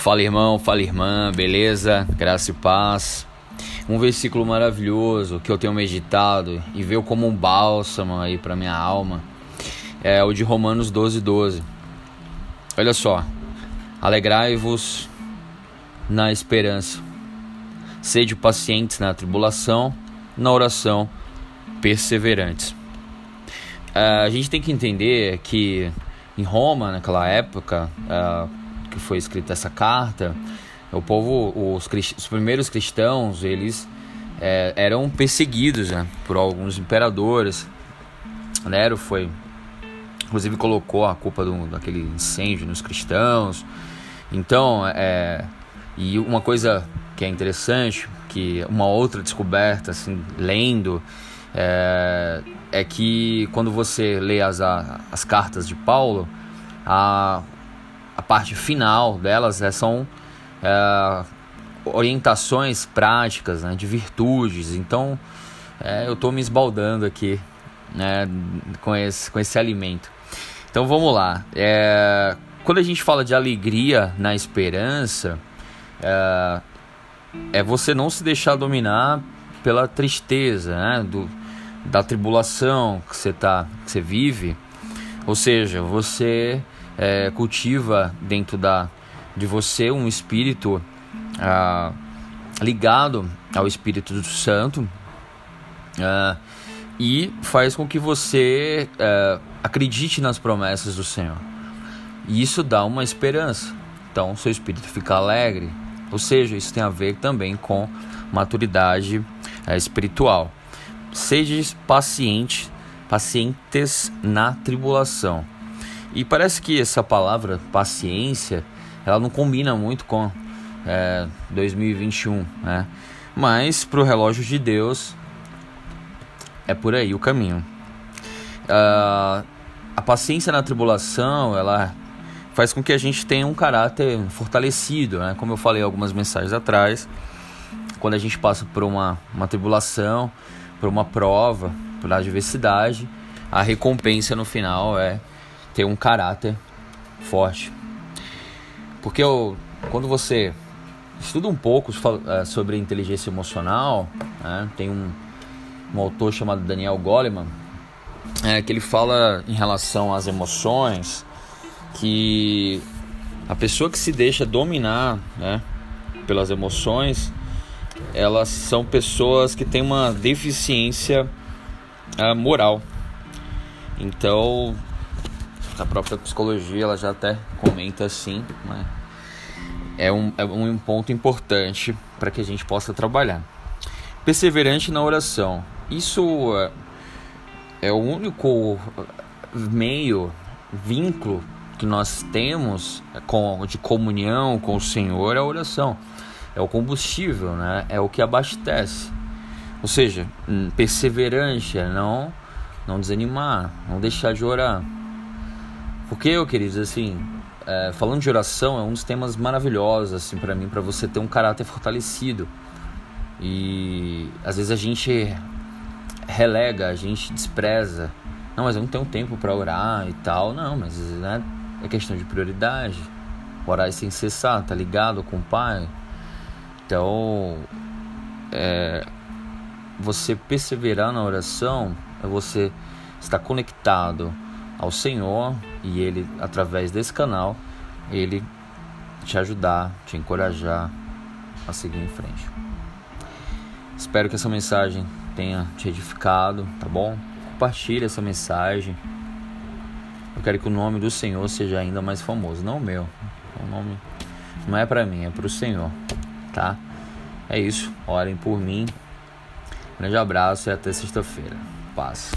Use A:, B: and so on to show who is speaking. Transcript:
A: Fala irmão, fala irmã, beleza? Graça e paz. Um versículo maravilhoso que eu tenho meditado e veio como um bálsamo aí para minha alma é o de Romanos 12, 12. Olha só: alegrai-vos na esperança, sede pacientes na tribulação, na oração, perseverantes. Uh, a gente tem que entender que em Roma, naquela época uh, que foi escrita essa carta, o povo, os, os primeiros cristãos, eles é, eram perseguidos né, por alguns imperadores. Nero foi, inclusive, colocou a culpa do, daquele incêndio nos cristãos. Então, é, e uma coisa que é interessante, que uma outra descoberta, assim, lendo, é, é que quando você lê as, as cartas de Paulo, a, a parte final delas é, são é, orientações práticas né, de virtudes. Então é, eu estou me esbaldando aqui né, com, esse, com esse alimento. Então vamos lá. É, quando a gente fala de alegria na esperança, é, é você não se deixar dominar pela tristeza, né, do, da tribulação que você tá, que você vive, ou seja, você é, cultiva dentro da, de você um espírito ah, ligado ao Espírito Santo ah, e faz com que você ah, acredite nas promessas do Senhor. E isso dá uma esperança. Então, seu espírito fica alegre. Ou seja, isso tem a ver também com maturidade é, espiritual. Seja paciente, pacientes na tribulação. E parece que essa palavra paciência, ela não combina muito com é, 2021, né? Mas para o relógio de Deus é por aí o caminho. Uh, a paciência na tribulação, ela faz com que a gente tenha um caráter fortalecido, né? Como eu falei algumas mensagens atrás, quando a gente passa por uma, uma tribulação, por uma prova, por adversidade, a recompensa no final é ter um caráter forte. Porque eu, quando você estuda um pouco é, sobre inteligência emocional, né, tem um, um autor chamado Daniel Goleman, é, que ele fala em relação às emoções que a pessoa que se deixa dominar né, pelas emoções elas são pessoas que têm uma deficiência uh, moral. Então, a própria psicologia ela já até comenta assim, né? é, um, é um ponto importante para que a gente possa trabalhar. Perseverante na oração. Isso é, é o único meio, vínculo que nós temos com, de comunhão com o Senhor, é a oração é o combustível, né? É o que abastece. Ou seja, hum, perseverante é não não desanimar, não deixar de orar. Porque, eu queridos, assim, é, falando de oração é um dos temas maravilhosos assim para mim, para você ter um caráter fortalecido. E às vezes a gente relega, a gente despreza. Não, mas eu não tenho tempo para orar e tal. Não, mas né, é questão de prioridade. Orar é sem cessar, tá ligado com o Pai. Então, é, você perseverar na oração é você estar conectado ao Senhor e Ele, através desse canal, Ele te ajudar, te encorajar a seguir em frente. Espero que essa mensagem tenha te edificado, tá bom? Compartilhe essa mensagem. Eu quero que o nome do Senhor seja ainda mais famoso, não o meu. O nome não é para mim, é para o Senhor tá? É isso. Orem por mim. Grande abraço e até sexta-feira. Paz.